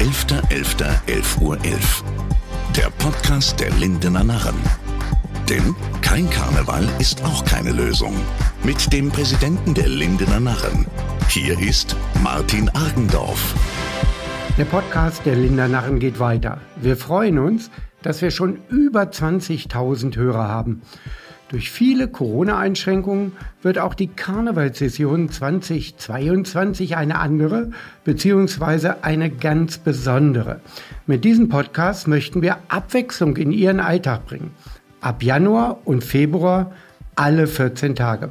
11.11.11 Uhr. 11. Der Podcast der Lindener Narren. Denn kein Karneval ist auch keine Lösung. Mit dem Präsidenten der Lindener Narren. Hier ist Martin Argendorf. Der Podcast der Lindener Narren geht weiter. Wir freuen uns, dass wir schon über 20.000 Hörer haben. Durch viele Corona-Einschränkungen wird auch die Karnevalssession 2022 eine andere bzw. eine ganz besondere. Mit diesem Podcast möchten wir Abwechslung in Ihren Alltag bringen. Ab Januar und Februar alle 14 Tage.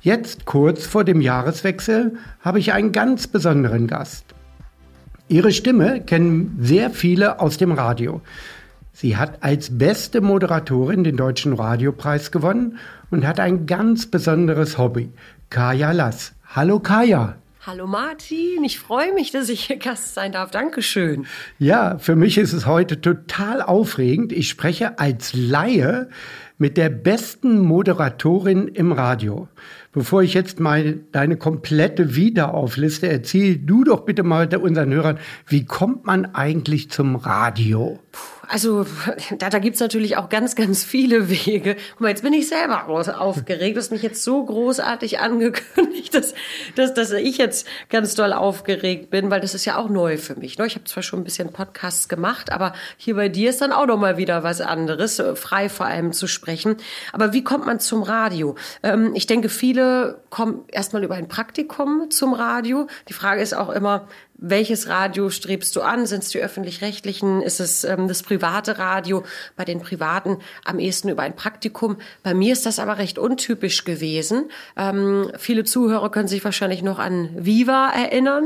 Jetzt kurz vor dem Jahreswechsel habe ich einen ganz besonderen Gast. Ihre Stimme kennen sehr viele aus dem Radio. Sie hat als beste Moderatorin den Deutschen Radiopreis gewonnen und hat ein ganz besonderes Hobby. Kaya Lass. Hallo Kaya. Hallo Martin, ich freue mich, dass ich hier Gast sein darf. Dankeschön. Ja, für mich ist es heute total aufregend. Ich spreche als Laie mit der besten Moderatorin im Radio. Bevor ich jetzt mal deine komplette Vita aufliste, erzähl du doch bitte mal unseren Hörern, wie kommt man eigentlich zum Radio? Also da, da gibt's natürlich auch ganz, ganz viele Wege. Guck mal, jetzt bin ich selber aufgeregt. Du hast mich jetzt so großartig angekündigt, dass, dass, dass ich jetzt ganz doll aufgeregt bin, weil das ist ja auch neu für mich. Ne? Ich habe zwar schon ein bisschen Podcasts gemacht, aber hier bei dir ist dann auch noch mal wieder was anderes, äh, frei vor allem zu sprechen. Aber wie kommt man zum Radio? Ähm, ich denke, viele kommen erstmal über ein Praktikum zum Radio. Die Frage ist auch immer, welches Radio strebst du an? Sind es die öffentlich-rechtlichen? Ist es ähm, das private Radio? Bei den privaten am ehesten über ein Praktikum. Bei mir ist das aber recht untypisch gewesen. Ähm, viele Zuhörer können sich wahrscheinlich noch an Viva erinnern.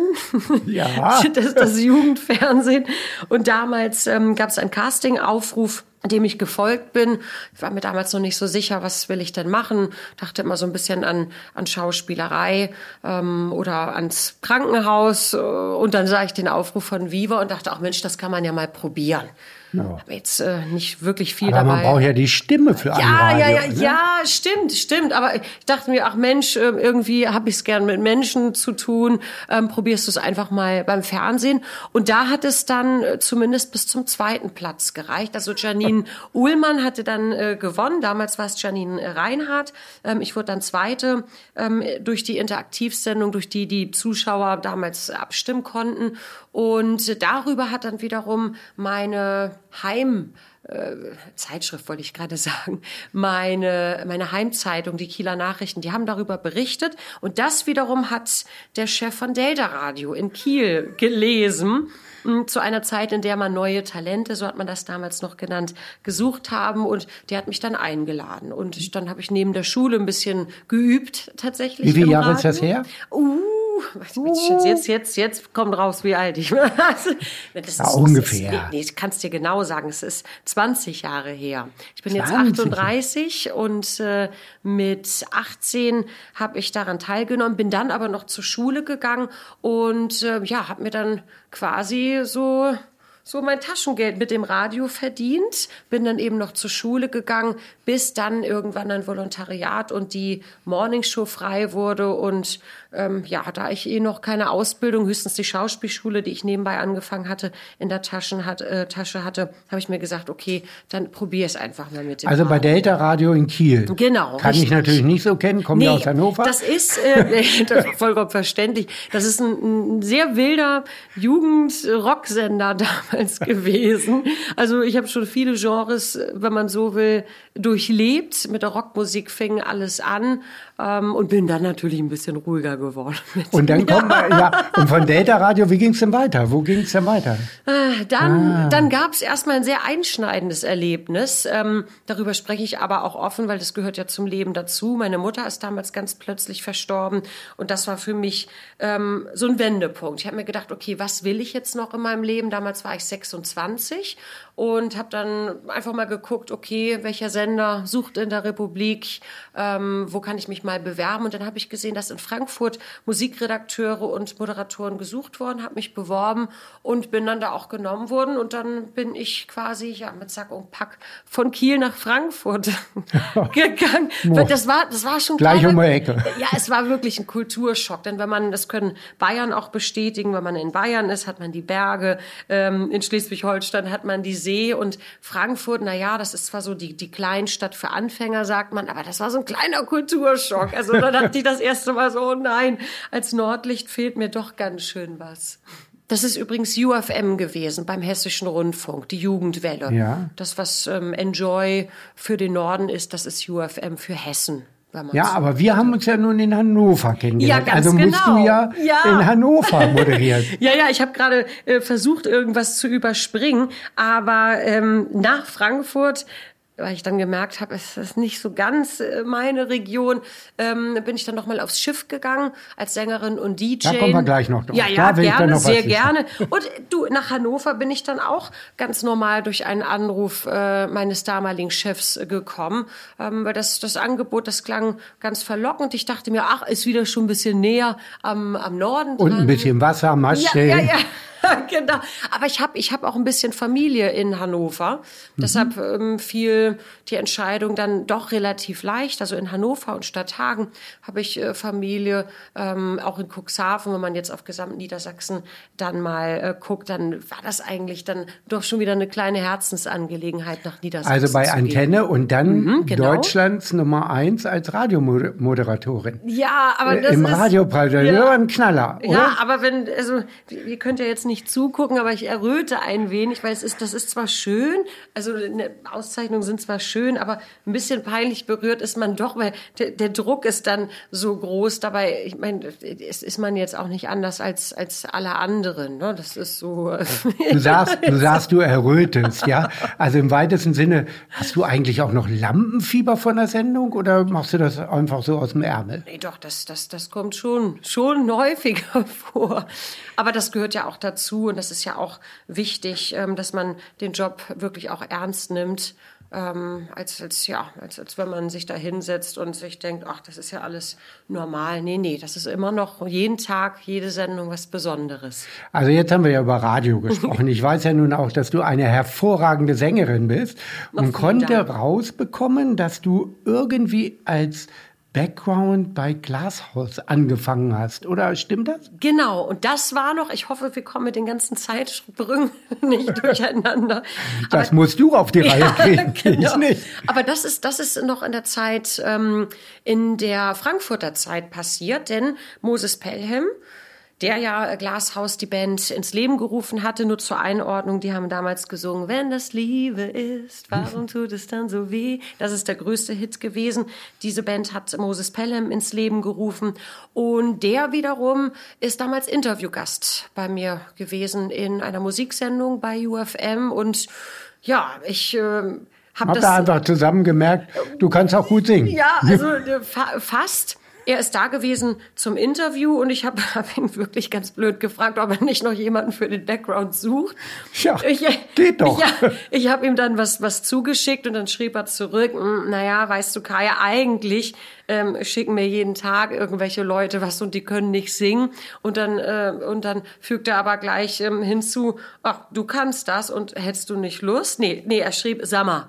Ja. das, das Jugendfernsehen. Und damals ähm, gab es einen Casting-Aufruf dem ich gefolgt bin. Ich war mir damals noch nicht so sicher, was will ich denn machen. Dachte immer so ein bisschen an, an Schauspielerei ähm, oder ans Krankenhaus. Und dann sah ich den Aufruf von Viva und dachte, ach Mensch, das kann man ja mal probieren. Ja. Aber jetzt äh, nicht wirklich viel aber dabei. Man braucht ja die Stimme für ja, Radio. Ja, ja, ne? ja, stimmt, stimmt. Aber ich dachte mir, ach Mensch, ähm, irgendwie habe ich es gern mit Menschen zu tun. Ähm, probierst du es einfach mal beim Fernsehen. Und da hat es dann äh, zumindest bis zum zweiten Platz gereicht. Also Janine Uhlmann hatte dann äh, gewonnen. Damals war es Janine äh, Reinhardt. Ähm, ich wurde dann Zweite ähm, durch die Interaktivsendung, durch die die Zuschauer damals abstimmen konnten. Und darüber hat dann wiederum meine Heim äh, Zeitschrift wollte ich gerade sagen, meine, meine Heimzeitung, die Kieler Nachrichten, die haben darüber berichtet. Und das wiederum hat der Chef von Delta Radio in Kiel gelesen zu einer Zeit, in der man neue Talente, so hat man das damals noch genannt, gesucht haben und der hat mich dann eingeladen und dann habe ich neben der Schule ein bisschen geübt tatsächlich. Wie viele Jahre ist das her? Uh, jetzt, jetzt, jetzt kommt raus, wie alt ich bin. das ja, ist, ungefähr. Ist, nee, ich kann es dir genau sagen. Es ist 20 Jahre her. Ich bin jetzt 38 und äh, mit 18 habe ich daran teilgenommen, bin dann aber noch zur Schule gegangen und äh, ja, habe mir dann quasi so so mein Taschengeld mit dem Radio verdient, bin dann eben noch zur Schule gegangen, bis dann irgendwann ein Volontariat und die Morningshow frei wurde und ähm, ja, da ich eh noch keine Ausbildung, höchstens die Schauspielschule, die ich nebenbei angefangen hatte, in der Taschen hat, äh, Tasche hatte, habe ich mir gesagt, okay, dann probier es einfach mal mit dem Also bei Delta Radio in Kiel. Genau. Kann richtig. ich natürlich nicht so kennen, komme nee, aus Hannover. Das ist äh, das ist vollkommen verständlich. Das ist ein, ein sehr wilder Jugend-Rocksender damals gewesen. Also ich habe schon viele Genres, wenn man so will, durchlebt. Mit der Rockmusik fing alles an ähm, und bin dann natürlich ein bisschen ruhiger geworden. Und dann kommt man, ja, und von Data Radio, wie ging es denn weiter? Wo ging es denn weiter? Äh, dann ah. dann gab es erstmal ein sehr einschneidendes Erlebnis. Ähm, darüber spreche ich aber auch offen, weil das gehört ja zum Leben dazu. Meine Mutter ist damals ganz plötzlich verstorben und das war für mich ähm, so ein Wendepunkt. Ich habe mir gedacht, okay, was will ich jetzt noch in meinem Leben? Damals war ich 26 und habe dann einfach mal geguckt, okay, welcher Sender sucht in der Republik, ähm, wo kann ich mich mal bewerben. Und dann habe ich gesehen, dass in Frankfurt Musikredakteure und Moderatoren gesucht wurden, habe mich beworben und bin dann da auch genommen worden. Und dann bin ich quasi ja mit Sack und Pack von Kiel nach Frankfurt gegangen. Das war, das war schon gleich um die Ecke. Ja, es war wirklich ein Kulturschock. Denn wenn man, das können Bayern auch bestätigen, wenn man in Bayern ist, hat man die Berge. Ähm, in Schleswig-Holstein hat man die See und Frankfurt, na ja, das ist zwar so die, die Kleinstadt für Anfänger, sagt man, aber das war so ein kleiner Kulturschock. Also dann dachte ich das erste Mal so, oh nein, als Nordlicht fehlt mir doch ganz schön was. Das ist übrigens UFM gewesen beim Hessischen Rundfunk, die Jugendwelle. Ja. Das, was ähm, Enjoy für den Norden ist, das ist UFM für Hessen. Ja, aber wir haben uns ja nun in Hannover kennengelernt. Ja, ganz also musst genau. du ja, Ja. in Hannover moderieren. Ja, ja, ich habe gerade äh, versucht, irgendwas zu überspringen, aber ähm, nach Frankfurt weil ich dann gemerkt habe, es ist nicht so ganz äh, meine Region, ähm, bin ich dann noch mal aufs Schiff gegangen als Sängerin und DJ. Da kommen wir gleich noch drauf. Ja, ja, gerne, sehr gerne. Und du, nach Hannover bin ich dann auch ganz normal durch einen Anruf äh, meines damaligen Chefs gekommen, ähm, weil das, das Angebot, das klang ganz verlockend. Ich dachte mir, ach, ist wieder schon ein bisschen näher am, am Norden Und dran. ein bisschen Wasser, Mast Ja, ja, ja. genau. Aber ich habe ich hab auch ein bisschen Familie in Hannover. Deshalb ähm, fiel die Entscheidung dann doch relativ leicht. Also in Hannover und Stadthagen habe ich äh, Familie. Ähm, auch in Cuxhaven, wenn man jetzt auf gesamt Niedersachsen dann mal äh, guckt, dann war das eigentlich dann doch schon wieder eine kleine Herzensangelegenheit nach Niedersachsen. Also bei. Antenne und dann Mhm, genau. Deutschlands Nummer eins als Radiomoderatorin. Ja, aber Äh, das Im ist, Radiopreis, Ja. ein Knaller, oder? Ja, aber wenn, also, ihr könnt ja jetzt nicht zugucken, aber ich erröte ein wenig, weil es ist, das ist zwar schön, also Auszeichnungen sind zwar schön, aber ein bisschen peinlich berührt ist man doch, weil der, der Druck ist dann so groß. Dabei, ich meine, es ist man jetzt auch nicht anders als, als alle anderen, ne? Das ist so. Du sagst, du sagst, du errötest, ja? Also im weitesten Sinne, hast du eigentlich auch noch Lampenfieber von der Sendung oder machst du das einfach so aus dem Ärmel? Nee, doch, das, das, das kommt schon, schon häufiger vor. Aber das gehört ja auch dazu und das ist ja auch wichtig, ähm, dass man den Job wirklich auch ernst nimmt. Ähm, als, als, ja, als, als wenn man sich da hinsetzt und sich denkt, ach, das ist ja alles normal. Nee, nee, das ist immer noch jeden Tag, jede Sendung was Besonderes. Also jetzt haben wir ja über Radio gesprochen. Ich weiß ja nun auch, dass du eine hervorragende Sängerin bist und konnte Dank. rausbekommen, dass du irgendwie als Background bei Glashaus angefangen hast. Oder stimmt das? Genau, und das war noch, ich hoffe, wir kommen mit den ganzen Zeitsprüngen nicht durcheinander. Das musst du auf die Reihe kriegen, genau. ich nicht. Aber das ist, das ist noch in der Zeit, ähm, in der Frankfurter Zeit passiert, denn Moses Pelham, der ja Glashaus die Band ins Leben gerufen hatte, nur zur Einordnung, die haben damals gesungen, wenn das Liebe ist, warum tut es dann so weh? Das ist der größte Hit gewesen. Diese Band hat Moses Pelham ins Leben gerufen und der wiederum ist damals Interviewgast bei mir gewesen in einer Musiksendung bei UFM und ja, ich ähm, habe Hab das da einfach zusammen gemerkt, du kannst auch gut singen. ja, also äh, fa fast. Er ist da gewesen zum Interview und ich habe hab ihn wirklich ganz blöd gefragt, ob er nicht noch jemanden für den Background sucht. Ja, geht doch. Ja, ich habe ihm dann was, was zugeschickt und dann schrieb er zurück, "Hm, naja, weißt du, Kaya, eigentlich ähm, schicken mir jeden Tag irgendwelche Leute was und die können nicht singen. Und dann, äh, und dann fügt er aber gleich ähm, hinzu, ach, du kannst das und hättest du nicht Lust? Nee, nee, er schrieb, sag mal,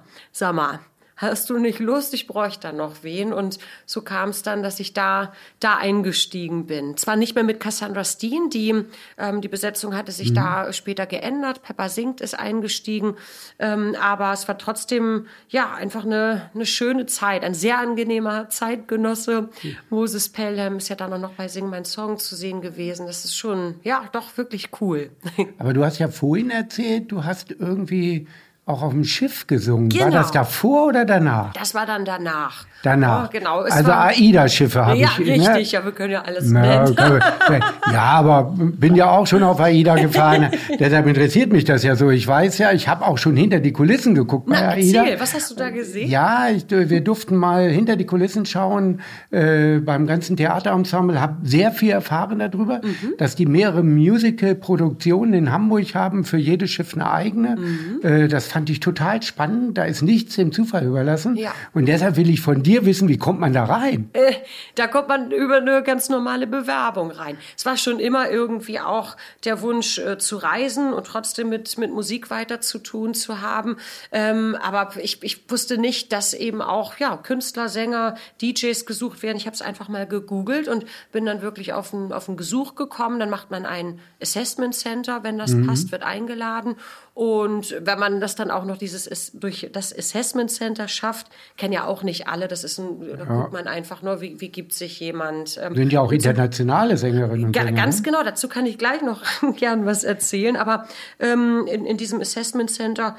hast du nicht Lust? Ich bräuchte da noch wen. Und so kam es dann, dass ich da, da eingestiegen bin. Zwar nicht mehr mit Cassandra Steen, die, ähm, die Besetzung hatte sich da später geändert. Pepper Singt ist eingestiegen. Ähm, aber es war trotzdem, ja, einfach eine, eine schöne Zeit. Ein sehr angenehmer Zeitgenosse. Moses Pelham ist ja dann auch noch bei Sing Mein Song zu sehen gewesen. Das ist schon, ja, doch wirklich cool. Aber du hast ja vorhin erzählt, du hast irgendwie auch auf dem Schiff gesungen. War Genau. das davor oder danach? Das war dann danach. Danach. Oh, genau. Es also war, AIDA-Schiffe habe ja, ich. ne? richtig. Ja, wir können ja alles Ja, man- ja, aber bin ja auch schon auf AIDA gefahren. Deshalb interessiert mich das ja so. Ich weiß ja, ich habe auch schon hinter die Kulissen geguckt bei Na, AIDA. erzähl, was hast du da gesehen? Ja, ich, wir durften mal hinter die Kulissen schauen äh, beim ganzen Theaterensemble. Hab sehr viel erfahren darüber, Mhm. dass die mehrere Musical-Produktionen in Hamburg haben, für jedes Schiff eine eigene. Mhm. Äh, das fand ich total spannend. Da ist nichts dem Zufall überlassen. Ja. Und deshalb will ich von dir wissen, wie kommt man da rein? Äh, da kommt man über eine ganz normale Bewerbung rein. Es war schon immer irgendwie auch der Wunsch äh, zu reisen und trotzdem mit, mit Musik weiter zu tun zu haben. Ähm, aber ich, ich wusste nicht, dass eben auch ja, Künstler, Sänger, DJs gesucht werden. Ich habe es einfach mal gegoogelt und bin dann wirklich auf ein, auf ein Gesuch gekommen. Dann macht man ein Assessment Center, wenn das passt, wird eingeladen. Und wenn man das dann auch noch dieses durch das Assessment Center schafft, kennen ja auch nicht alle. Das ist ein, da guckt man einfach nur, wie, wie gibt sich jemand. Ähm, Sind ja auch internationale Sängerinnen und Sänger. ganz ne? genau, dazu kann ich gleich noch gern was erzählen. Aber ähm, in, in diesem Assessment Center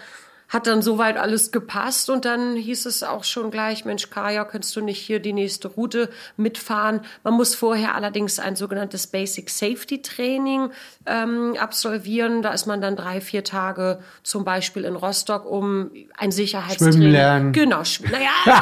hat dann soweit alles gepasst und dann hieß es auch schon gleich, Mensch, Kaya, könntest du nicht hier die nächste Route mitfahren? Man muss vorher allerdings ein sogenanntes Basic Safety Training ähm, absolvieren. Da ist man dann drei, vier Tage zum Beispiel in Rostock, um ein Sicherheitstraining. Schwimmen lernen. Genau, schw- naja,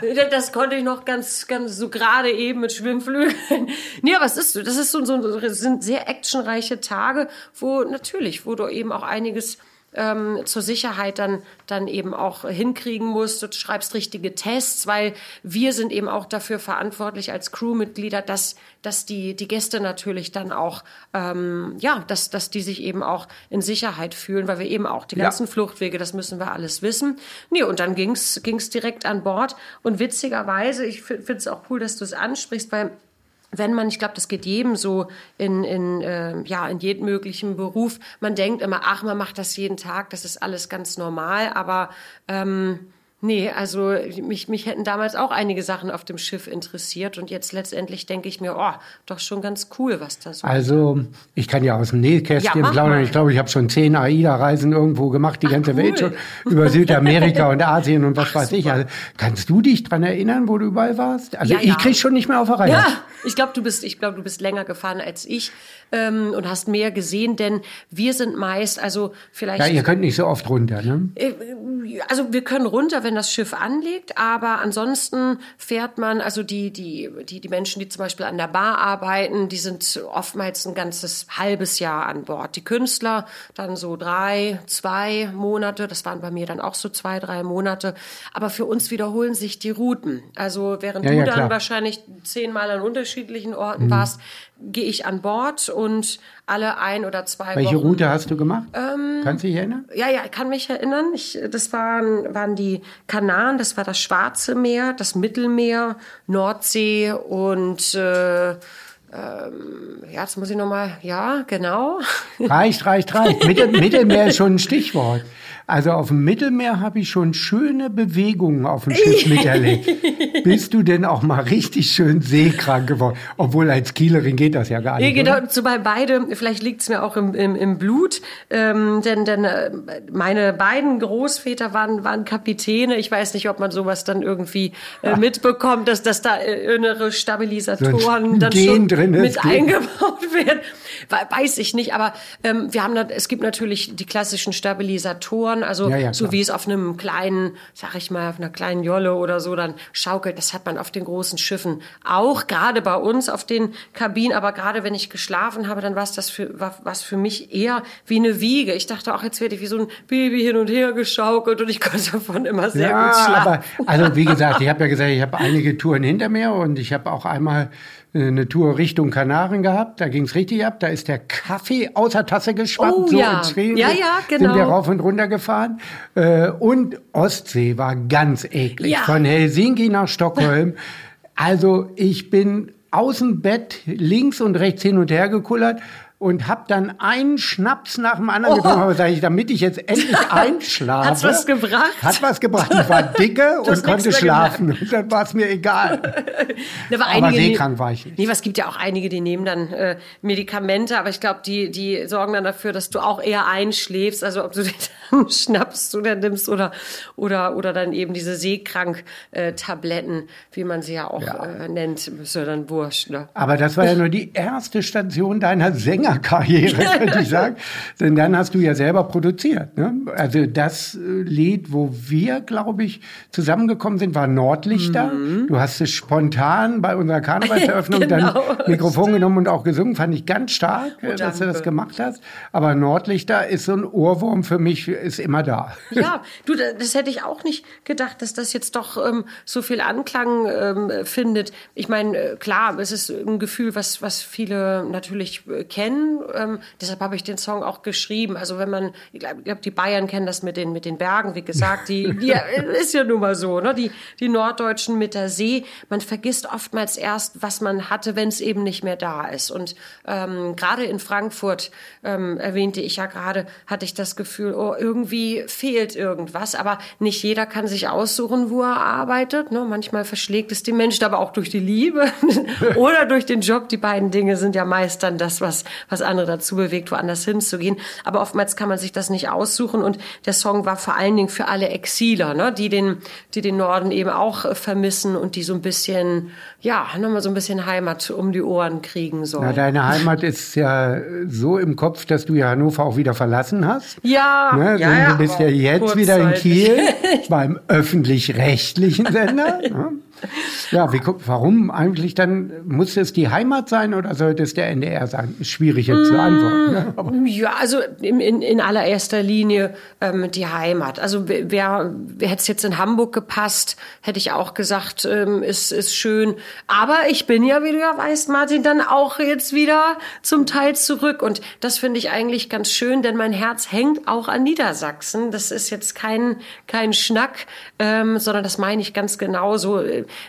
genau. das konnte ich noch ganz, ganz so gerade eben mit Schwimmflügeln. nee, aber es ist so, das ist so, so, sind sehr actionreiche Tage, wo natürlich, wo du eben auch einiges ähm, zur Sicherheit dann, dann eben auch hinkriegen musst. Du schreibst richtige Tests, weil wir sind eben auch dafür verantwortlich als Crewmitglieder, dass, dass die, die Gäste natürlich dann auch, ähm, ja, dass, dass die sich eben auch in Sicherheit fühlen, weil wir eben auch die Ja. ganzen Fluchtwege, das müssen wir alles wissen. Nee, und dann ging's ging's direkt an Bord. Und witzigerweise, ich finde es auch cool, dass du es ansprichst, weil wenn man, ich glaube, das geht jedem so in, in, äh, ja, in jedem möglichen Beruf, man denkt immer, ach, man macht das jeden Tag, das ist alles ganz normal, aber ähm, nee, also mich, mich hätten damals auch einige Sachen auf dem Schiff interessiert und jetzt letztendlich denke ich mir, oh, doch schon ganz cool, was da so Also, ich kann ja aus dem Nähkästchen Ja, plaudern. Ich glaube, ich habe schon zehn AIDA-Reisen irgendwo gemacht, die ganze cool. Welt schon, über Südamerika und Asien und was weiß ich. Also, kannst du dich dran erinnern, wo du überall warst? Also, Ja, ich ja. krieg schon nicht mehr auf der Reihe. Ja, ich glaube, du bist, ich glaube, du bist länger gefahren als ich ähm, und hast mehr gesehen, denn wir sind meist, also vielleicht. Ja, ihr könnt nicht so oft runter, ne? Äh, Also wir können runter, wenn das Schiff anlegt, aber ansonsten fährt man, also die, die, die, die Menschen, die zum Beispiel an der Bar arbeiten, die sind oftmals ein ganzes halbes Jahr an Bord. Die Künstler dann so drei, zwei Monate, das waren bei mir dann auch so zwei, drei Monate. Aber für uns wiederholen sich die Routen. Also während Ja, du ja, dann klar. Mhm. wahrscheinlich zehnmal an unterschiedlichen Orten warst, gehe ich an Bord und alle ein oder zwei Welche Wochen. Route hast du gemacht? Ähm, Kannst du dich erinnern? Ja, ja, ich kann mich erinnern. Ich, das waren, waren die Kanaren, das war das Schwarze Meer, das Mittelmeer, Nordsee und äh, ähm, ja, jetzt muss ich noch mal, ja, genau. Reicht, reicht, reicht. Mittel, Mittelmeer ist schon ein Stichwort. Also auf dem Mittelmeer habe ich schon schöne Bewegungen auf dem Schiff miterlebt. Bist du denn auch mal richtig schön seekrank geworden? Obwohl als Kielerin geht das ja gar nicht. genau, oder? zumal beide, vielleicht liegt's mir auch im, im, im Blut, ähm, denn, denn äh, meine beiden Großväter waren, waren Kapitäne. Ich weiß nicht, ob man sowas dann irgendwie äh, mitbekommt, dass, dass da äh, innere Stabilisatoren So dann Gen schon mit eingebaut werden. We- Weiß ich nicht, aber ähm, wir haben da, es gibt natürlich die klassischen Stabilisatoren, also Ja, ja, so wie es auf einem kleinen, sag ich mal, auf einer kleinen Jolle oder so dann schaukelt, das hat man auf den großen Schiffen auch, gerade bei uns auf den Kabinen, aber gerade wenn ich geschlafen habe, dann war es das für, war, was für mich eher wie eine Wiege. Ich dachte auch, jetzt werde ich wie so ein Baby hin und her geschaukelt und ich konnte davon immer sehr ja, gut schlafen. aber also wie gesagt, ich habe ja gesagt, ich habe einige Touren hinter mir und ich habe auch einmal eine Tour Richtung Kanaren gehabt. Da ging's richtig ab. Da ist der Kaffee aus der Tasse geschwappt. Oh, so ja. extrem Ja, ja, Sind wir genau. rauf und runter gefahren. Äh, Und Ostsee war ganz eklig. Ja. Von Helsinki nach Stockholm. Also ich bin aus dem Bett links und rechts hin und her gekullert und habe dann einen Schnaps nach dem anderen Oh. getrunken. Aber sag ich, damit ich jetzt endlich einschlafe. Hat's was gebracht? Hat was gebracht. Ich war dicke und konnte schlafen. Und dann war es mir egal. Aber einige, seekrank war ich nicht. Nee, aber es gibt ja auch einige, die nehmen dann äh, Medikamente, aber ich glaube, die, die sorgen dann dafür, dass du auch eher einschläfst. Also ob du den dann schnappst oder nimmst oder, oder, oder dann eben diese Seekrank-Tabletten, wie man sie ja auch Ja. Äh, nennt, ist ja dann wurscht. Ne? Aber das war ja nur die erste Station deiner Sängerkarriere, könnte ich sagen. Denn dann hast du ja selber produziert. Ne? Also das äh, Lied, wo wir, glaube ich, zusammengekommen sind, war Nordlichter. Mhm. Du hast es spontan bei unserer Karnevalseröffnung genau, dann Mikrofon genommen und auch gesungen. Fand ich ganz stark, oh, dass du das gemacht hast. Aber Nordlichter ist so ein Ohrwurm für mich, ist immer da. Ja, du, das hätte ich auch nicht gedacht, dass das jetzt doch ähm, so viel Anklang ähm, findet. Ich meine, äh, klar, es ist ein Gefühl, was, was viele natürlich äh, kennen. Ähm, deshalb habe ich den Song auch geschrieben. Also wenn man, ich glaube, glaub, die Bayern kennen das mit den, mit den Bergen, wie gesagt, die, die ist ja nun mal so, ne? Die, die Norddeutschen mit der See. Man vergisst oftmals erst, was man hatte, wenn es eben nicht mehr da ist. Und ähm, gerade in Frankfurt, ähm, erwähnte ich ja gerade, hatte ich das Gefühl, oh, irgendwie fehlt irgendwas. Aber nicht jeder kann sich aussuchen, wo er arbeitet. Ne? Manchmal verschlägt es die Menschen, aber auch durch die Liebe oder durch den Job. Die beiden Dinge sind ja meist dann das, was, was andere dazu bewegt, woanders hinzugehen. Aber oftmals kann man sich das nicht aussuchen. Und der Song war vor allen Dingen für alle Exiler, ne? die, den, die den Norden eben auch äh, vermissen und die so ein bisschen, ja, nochmal so ein bisschen Heimat um die Ohren kriegen sollen. Na, deine Heimat ist ja so im Kopf, dass du ja Hannover auch wieder verlassen hast. Ja, ne? ja, ja Du bist ja jetzt wieder in Kiel beim öffentlich-rechtlichen Sender. ne? Ja, wie, warum eigentlich dann? Muss es die Heimat sein oder sollte es der NDR sein? Ist schwierig jetzt zu antworten. Ne? Ja, also in, in, in allererster Linie ähm, die Heimat. Also wer, wer hätte es jetzt in Hamburg gepasst, hätte ich auch gesagt, ähm, ist, ist schön. Aber ich bin ja, wie du ja weißt, Martin, dann auch jetzt wieder zum Teil zurück. Und das finde ich eigentlich ganz schön, denn mein Herz hängt auch an Niedersachsen. Das ist jetzt kein, kein Schnack, ähm, sondern das meine ich ganz genauso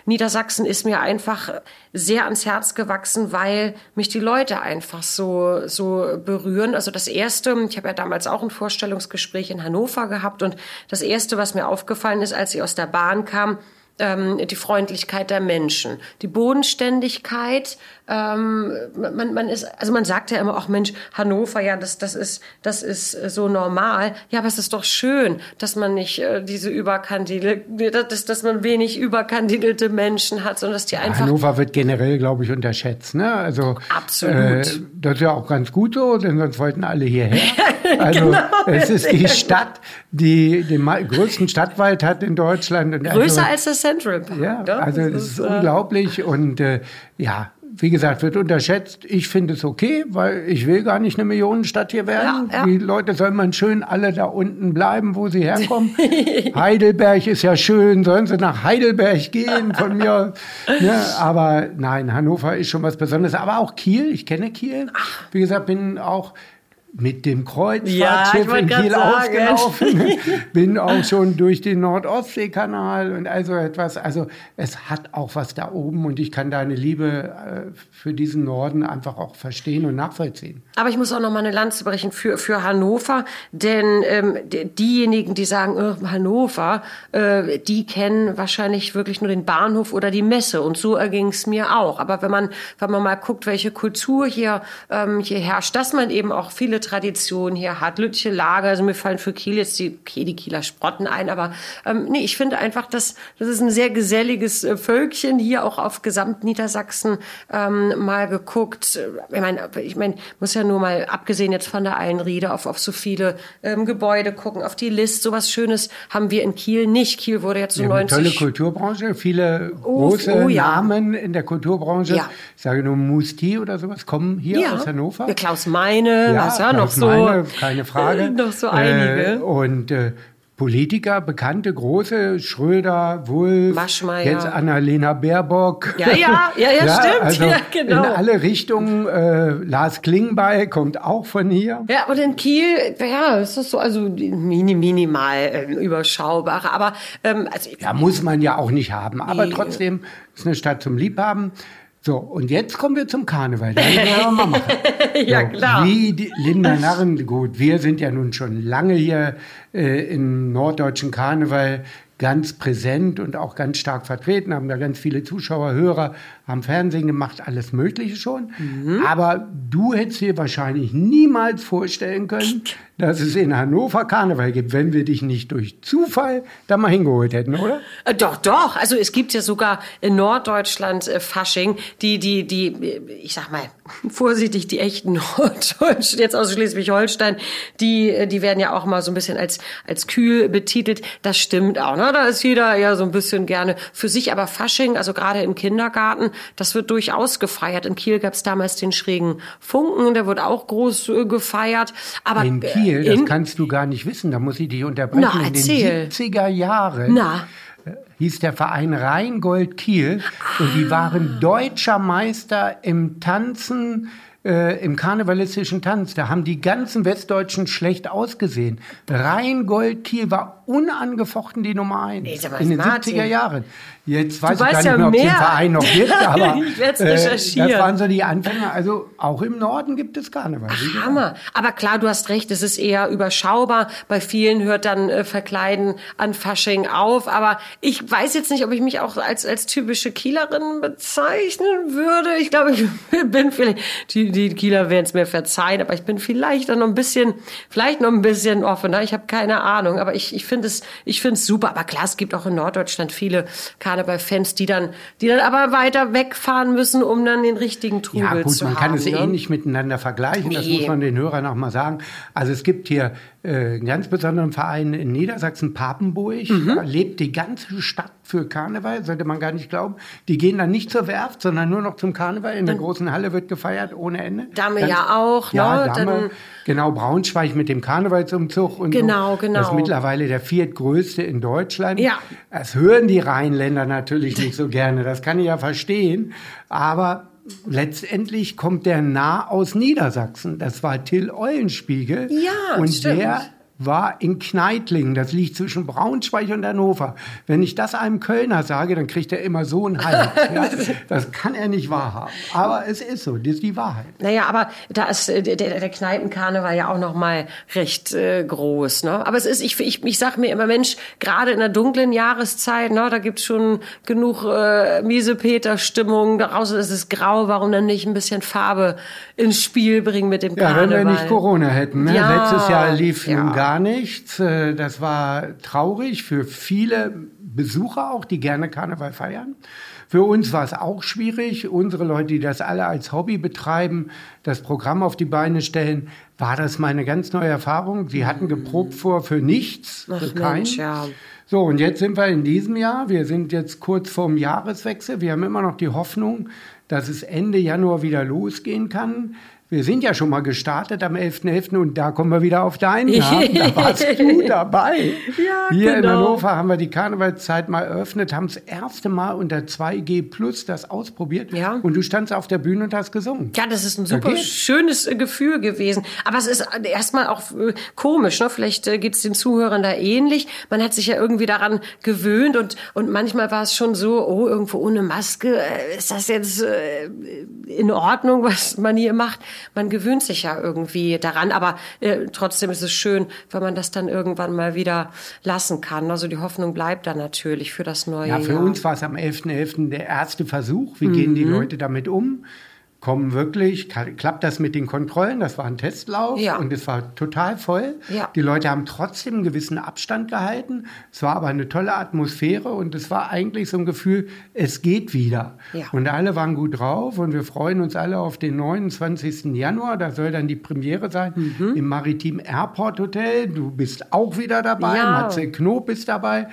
Niedersachsen ist mir einfach sehr ans Herz gewachsen, weil mich die Leute einfach so, so berühren. Also das erste, ich habe ja damals auch ein Vorstellungsgespräch in Hannover gehabt und das erste, was mir aufgefallen ist, als ich aus der Bahn kam, ähm, die Freundlichkeit der Menschen, die Bodenständigkeit. Ähm, man, man ist, also man sagt ja immer auch Mensch, Hannover, ja, das, das ist, das ist so normal. Ja, aber es ist doch schön, dass man nicht äh, diese überkandidelte, dass, dass man wenig überkandidelte Menschen hat, sondern dass die einfach. Hannover wird generell, glaube ich, unterschätzt. Ne? Also absolut. Äh, das ist ja auch ganz gut so, denn sonst wollten alle hierher. Also genau, es ist die Stadt, die den größten Stadtwald hat in Deutschland. Und Größer also, als das Central Park. Ja, ne? also das, das ist, ist äh, unglaublich und äh, ja, wie gesagt, wird unterschätzt. Ich finde es okay, weil ich will gar nicht eine Millionenstadt hier werden. Ja, ja. Die Leute sollen mal schön alle da unten bleiben, wo sie herkommen. Heidelberg ist ja schön, sollen sie nach Heidelberg gehen von mir. Ne? Aber nein, Hannover ist schon was Besonderes. Aber auch Kiel, ich kenne Kiel. Wie gesagt, bin auch mit dem Kreuzfahrtschiff ja, in Kiel ausgelaufen, bin auch schon durch den Nordostseekanal und also etwas. Also es hat auch was da oben und ich kann deine Liebe äh, für diesen Norden einfach auch verstehen und nachvollziehen. Aber ich muss auch noch mal eine Lanze brechen für, für Hannover, denn ähm, diejenigen, die sagen, oh, Hannover, äh, die kennen wahrscheinlich wirklich nur den Bahnhof oder die Messe und so erging es mir auch. Aber wenn man, wenn man mal guckt, welche Kultur hier, ähm, hier herrscht, dass man eben auch viele Tradition hier hat. Lütche Lager, also mir fallen für Kiel jetzt die, okay, die Kieler Sprotten ein, aber ähm, nee, ich finde einfach, dass das ist ein sehr geselliges äh, Völkchen hier auch auf Gesamtniedersachsen ähm, mal geguckt. Ich meine, ich meine, muss ja nur mal abgesehen jetzt von der Einriede auf, auf so viele ähm, Gebäude gucken, auf die List. Sowas Schönes haben wir in Kiel nicht. Kiel wurde jetzt zu ja, 90. Tolle Kulturbranche, viele oh, große oh, ja. Namen in der Kulturbranche. Ja. Ich sage nur Musti oder sowas kommen hier aus Hannover. Klaus Meine, ja, ja, noch so. Meine, keine Frage. noch so einige. Äh, und äh, Politiker, bekannte, große, Schröder, Wulff, Maschmeyer. jetzt Annalena Baerbock. Ja, ja, ja, ja, ja stimmt. Also ja, genau. In alle Richtungen. Äh, Lars Klingbeil kommt auch von hier. Ja, und in Kiel, ja, es ist so, also mini, minimal äh, überschaubar. Aber ähm, also, ja, muss man ja auch nicht haben. Aber trotzdem ist eine Stadt zum Liebhaben. So, und jetzt kommen wir zum Karneval. Da wir mal machen. ja, so, klar. Wie die Linda Narren, gut, wir sind ja nun schon lange hier äh, im norddeutschen Karneval. Ganz präsent und auch ganz stark vertreten, haben da ganz viele Zuschauer, Hörer, haben Fernsehen gemacht, alles Mögliche schon. Mhm. Aber du hättest dir wahrscheinlich niemals vorstellen können, dass es in Hannover Karneval gibt, wenn wir dich nicht durch Zufall da mal hingeholt hätten, oder? Äh, doch, doch. Also es gibt ja sogar in Norddeutschland äh, Fasching, die, die, die, äh, ich sag mal, vorsichtig, die echten Norddeutschen, jetzt aus Schleswig-Holstein, die, die werden ja auch mal so ein bisschen als, als kühl betitelt. Das stimmt auch, ne? Da ist jeder ja so ein bisschen gerne für sich. Aber Fasching, also gerade im Kindergarten, das wird durchaus gefeiert. In Kiel gab es damals den schrägen Funken, der wird auch groß äh, gefeiert. Aber in Kiel, in, das kannst du gar nicht wissen, da muss ich dich unterbrechen. Na, erzähl. In den 70er Jahren Na äh, hieß der Verein Rheingold Kiel und die waren deutscher Meister im Tanzen äh, im karnevalistischen Tanz. Da haben die ganzen Westdeutschen schlecht ausgesehen. Rheingold Kiel war unangefochten die Nummer eins nee, in den Martin. 70er Jahren. Jetzt weiß du ich gar nicht ja mehr, ob es den Verein noch gibt, aber ich werde äh, das waren so die Anfänge. Also auch im Norden gibt es Karneval. Ach, Hammer. Aber klar, du hast recht, es ist eher überschaubar. Bei vielen hört dann äh, Verkleiden an Fasching auf. Aber ich weiß jetzt nicht, ob ich mich auch als, als typische Kielerin bezeichnen würde. Ich glaube, ich bin vielleicht, die, die Kieler werden es mir verzeihen, aber ich bin vielleicht dann noch ein bisschen, vielleicht noch ein bisschen offener. Ich habe keine Ahnung. Aber ich, ich finde es, ich finde es super. Aber klar, es gibt auch in Norddeutschland viele Karneval-Fans, die dann, die dann aber weiter wegfahren müssen, um dann den richtigen Trubel ja, gut, zu man haben. kann es ne? eh nicht miteinander vergleichen. Nee. Das muss man den Hörern auch mal sagen. Also es gibt hier äh, ganz besonderen Verein in Niedersachsen, Papenburg. Mhm. Da lebt die ganze Stadt für Karneval, sollte man gar nicht glauben. Die gehen dann nicht zur Werft, sondern nur noch zum Karneval. In der großen Halle wird gefeiert ohne Ende. Dame ganz, ja auch, ja, ne? Dame, Dann, genau, Braunschweig mit dem Karnevalsumzug und Genau, so. genau. Das ist mittlerweile der viertgrößte in Deutschland. Ja. Das hören die Rheinländer natürlich nicht so gerne. Das kann ich ja verstehen. Aber letztendlich kommt der nah aus Niedersachsen. Das war Till Eulenspiegel. Ja, und stimmt. der war in Kneitlingen. Das liegt zwischen Braunschweig und Hannover. Wenn ich das einem Kölner sage, dann kriegt er immer so einen Hals. Ja? Das kann er nicht wahrhaben. Aber es ist so, das ist die Wahrheit. Naja, aber da ist äh, der, der Kneipenkarneval ja auch noch mal recht äh, groß. Ne? Aber es ist, ich, ich, ich sag mir immer, Mensch, gerade in der dunklen Jahreszeit, ne, da gibt's schon genug äh, Miesepeter-Stimmung. Daraus ist es grau, warum dann nicht ein bisschen Farbe ins Spiel bringen mit dem Ja, Karneval? wenn wir nicht Corona hätten. Ne? Ja, Letztes Jahr lief ja. nun gar nichts. Äh, Das war traurig für viele Besucher auch, die gerne Karneval feiern. Für uns war es auch schwierig. Unsere Leute, die das alle als Hobby betreiben, das Programm auf die Beine stellen, war das mal eine ganz neue Erfahrung. Sie hatten geprobt vor für nichts, Ach, für keinen. Mensch, ja. So, und jetzt sind wir in diesem Jahr. Wir sind jetzt kurz vorm Jahreswechsel. Wir haben immer noch die Hoffnung, dass es Ende Januar wieder losgehen kann. Wir sind ja schon mal gestartet am 11.11. und da kommen wir wieder auf deinen Namen. Da warst du dabei. Ja, Hier in genau. Hannover haben wir die Karnevalszeit mal eröffnet, haben das erste Mal unter 2G Plus das ausprobiert. Ja. Und du standst auf der Bühne und hast gesungen. Ja, das ist ein super geht's. schönes äh, Gefühl gewesen. Aber es ist äh, erstmal auch äh, komisch, ne? Vielleicht äh, geht's den Zuhörern da ähnlich. Man hat sich ja irgendwie daran gewöhnt und, und manchmal war es schon so, oh, irgendwo ohne Maske, ist das jetzt in Ordnung, was man hier macht? Man gewöhnt sich ja irgendwie daran, aber äh, trotzdem ist es schön, wenn man das dann irgendwann mal wieder lassen kann. Also die Hoffnung bleibt dann natürlich für das neue Ja, für Jahr. uns war es am 11.11. der erste Versuch. Wie gehen Mhm. die Leute damit um? Kommen wirklich, klappt das mit den Kontrollen? Das war ein Testlauf Ja. und es war total voll. Ja. Die Leute haben trotzdem einen gewissen Abstand gehalten. Es war aber eine tolle Atmosphäre und es war eigentlich so ein Gefühl, es geht wieder. Ja. Und alle waren gut drauf und wir freuen uns alle auf den 29. Januar. Da soll dann die Premiere sein Mhm. im Maritim Airport Hotel. Du bist auch wieder dabei. Ja. Matze Knob ist dabei.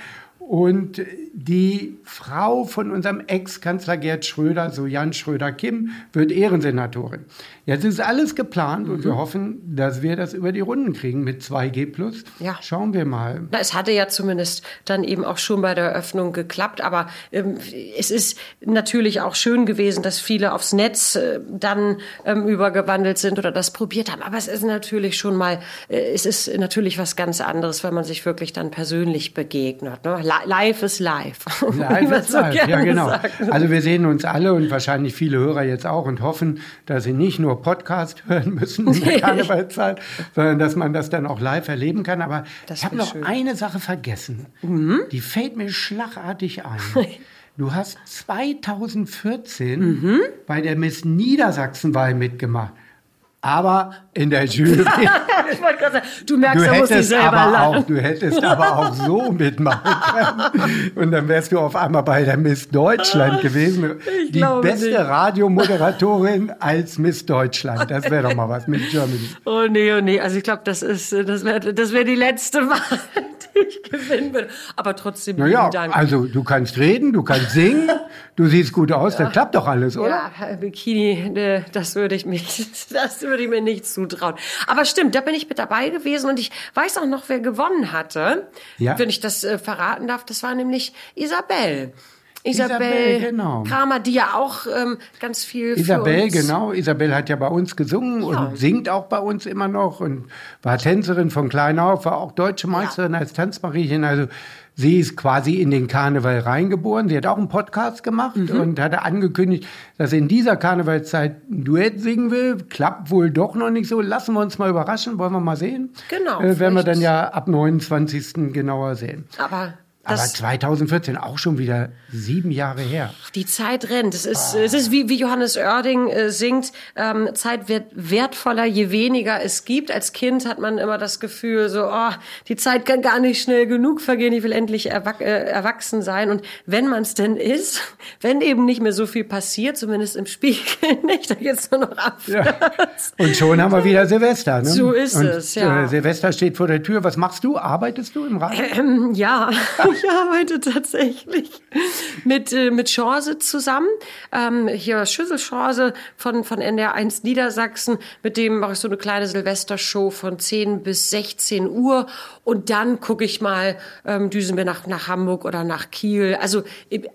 Und die Frau von unserem Ex-Kanzler Gerd Schröder, so Jan Schröder-Kim, wird Ehrensenatorin. Jetzt ist alles geplant und Mhm. wir hoffen, dass wir das über die Runden kriegen mit 2G+. Ja. Schauen wir mal. Na, es hatte ja zumindest dann eben auch schon bei der Eröffnung geklappt, aber ähm, es ist natürlich auch schön gewesen, dass viele aufs Netz äh, dann ähm, übergewandelt sind oder das probiert haben. Aber es ist natürlich schon mal, äh, es ist natürlich was ganz anderes, wenn man sich wirklich dann persönlich begegnet. Ne? live ist live. Live ist so live, ja genau. Sagt. Also wir sehen uns alle und wahrscheinlich viele Hörer jetzt auch und hoffen, dass sie nicht nur Podcast hören müssen in der Karnevalszeit, sondern dass man das dann auch live erleben kann. Aber das ich habe noch schön. eine Sache vergessen. Mhm. Die fällt mir schlagartig ein. Du hast 2014 mhm. bei der Miss Niedersachsenwahl mitgemacht aber in der Jury. ich wollte gerade sagen, du merkst, du da musst selber aber auch, Du hättest aber auch so mitmachen können. Und dann wärst du auf einmal bei der Miss Deutschland gewesen. Ich Die beste nicht. Radiomoderatorin als Miss Deutschland. Das wäre doch mal was mit Germany. Oh nee, oh nee. Also ich glaube, das ist, das wäre das wär die letzte Wahl, die ich gewinnen würde. Aber trotzdem, naja, Dank. Also du kannst reden, du kannst singen, du siehst gut aus, ja. das klappt doch alles, oder? Ja, Bikini, ne, das würde ich mich, das würde ich mir nicht zutrauen. Aber stimmt, da bin ich mit dabei gewesen und ich weiß auch noch, wer gewonnen hatte. Ja. Wenn ich das äh, verraten darf, das war nämlich Isabel. Isabel, genau. Kramer, die ja auch ähm, ganz viel Isabel, genau. Isabel hat ja bei uns gesungen ja. und singt auch bei uns immer noch und war Tänzerin von klein auf, war auch deutsche Meisterin ja. als Tanzmariechen. Also Sie ist quasi in den Karneval reingeboren. Sie hat auch einen Podcast gemacht mhm. und hatte angekündigt, dass sie in dieser Karnevalszeit ein Duett singen will. Klappt wohl doch noch nicht so. Lassen wir uns mal überraschen. Wollen wir mal sehen. Genau. Äh, werden wir dann ja ab 29. genauer sehen. Aber aber 2014 auch schon wieder sieben Jahre her. Die Zeit rennt. Es ist, oh. es ist wie, wie Johannes Oerding äh, singt, ähm, Zeit wird wertvoller, je weniger es gibt. Als Kind hat man immer das Gefühl, so, oh, die Zeit kann gar nicht schnell genug vergehen, ich will endlich erwach äh, erwachsen sein. Und wenn man es denn ist, wenn eben nicht mehr so viel passiert, zumindest im Spiegel nicht, da geht's nur noch ab. Ja. Und schon haben wir wieder Silvester. Ne? So ist Und, es, ja. Äh, Silvester steht vor der Tür. Was machst du? Arbeitest du im Radio? Ähm, ja. ich arbeite tatsächlich mit, äh, mit Chance zusammen. Ähm, hier Schüsselchance von, von NDR 1 Niedersachsen. Mit dem mache ich so eine kleine Silvestershow von 10 bis 16 Uhr. Und dann gucke ich mal, ähm, düsen wir nach, nach Hamburg oder nach Kiel. Also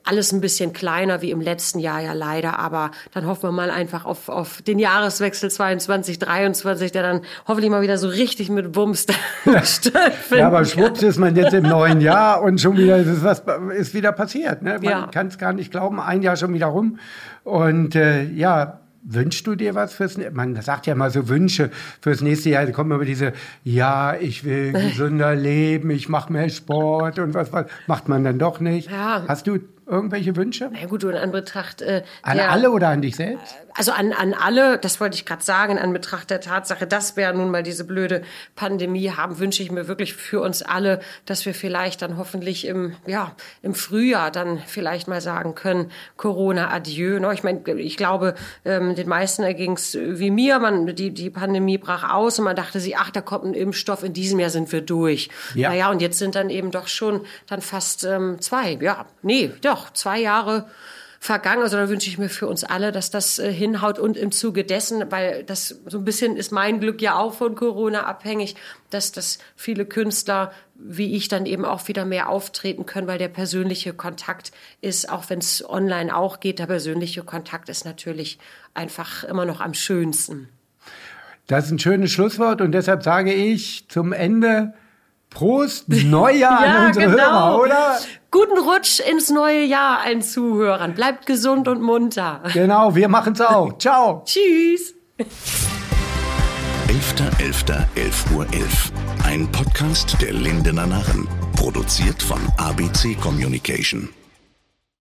alles ein bisschen kleiner wie im letzten Jahr ja leider. Aber dann hoffen wir mal einfach auf, auf den Jahreswechsel 22, 23, der dann hoffentlich mal wieder so richtig mit Wumms stattfindet. Ja, aber schwupps ist man jetzt im neuen Jahr und schon schon wieder, ist, was ist wieder passiert. Ne? Man ja. kann es gar nicht glauben, ein Jahr schon wieder rum. Und äh, ja, wünschst du dir was fürs man sagt ja mal so Wünsche fürs nächste Jahr da kommen immer diese ja ich will gesünder leben ich mache mehr Sport und was, was macht man dann doch nicht ja. hast du irgendwelche Wünsche? Na gut, und an Betracht. Äh, an der, alle oder an dich selbst? Also an, an alle, das wollte ich gerade sagen, an Betracht der Tatsache, dass wir nun mal diese blöde Pandemie haben, wünsche ich mir wirklich für uns alle, dass wir vielleicht dann hoffentlich im, ja, im Frühjahr dann vielleicht mal sagen können, Corona, adieu. Ne? Ich meine, ich glaube, ähm, den meisten erging es wie mir, man, die, die Pandemie brach aus und man dachte sich, ach, da kommt ein Impfstoff, in diesem Jahr sind wir durch. Ja. Naja, und jetzt sind dann eben doch schon dann fast ähm, zwei, ja, nee, doch, doch zwei Jahre vergangen. Also da wünsche ich mir für uns alle, dass das äh, hinhaut und im Zuge dessen, weil das so ein bisschen ist mein Glück ja auch von Corona abhängig, dass das viele Künstler wie ich dann eben auch wieder mehr auftreten können, weil der persönliche Kontakt ist, auch wenn es online auch geht, der persönliche Kontakt ist natürlich einfach immer noch am schönsten. Das ist ein schönes Schlusswort und deshalb sage ich zum Ende Prost, Neujahr ja, an unsere genau. Hörer, oder? Guten Rutsch ins neue Jahr allen Zuhörern. Bleibt gesund und munter. Genau, wir machen's auch. Ciao. Tschüss. 11.11.11 .11 Uhr 11. Ein Podcast der Lindener Narren. Produziert von ABC Communication.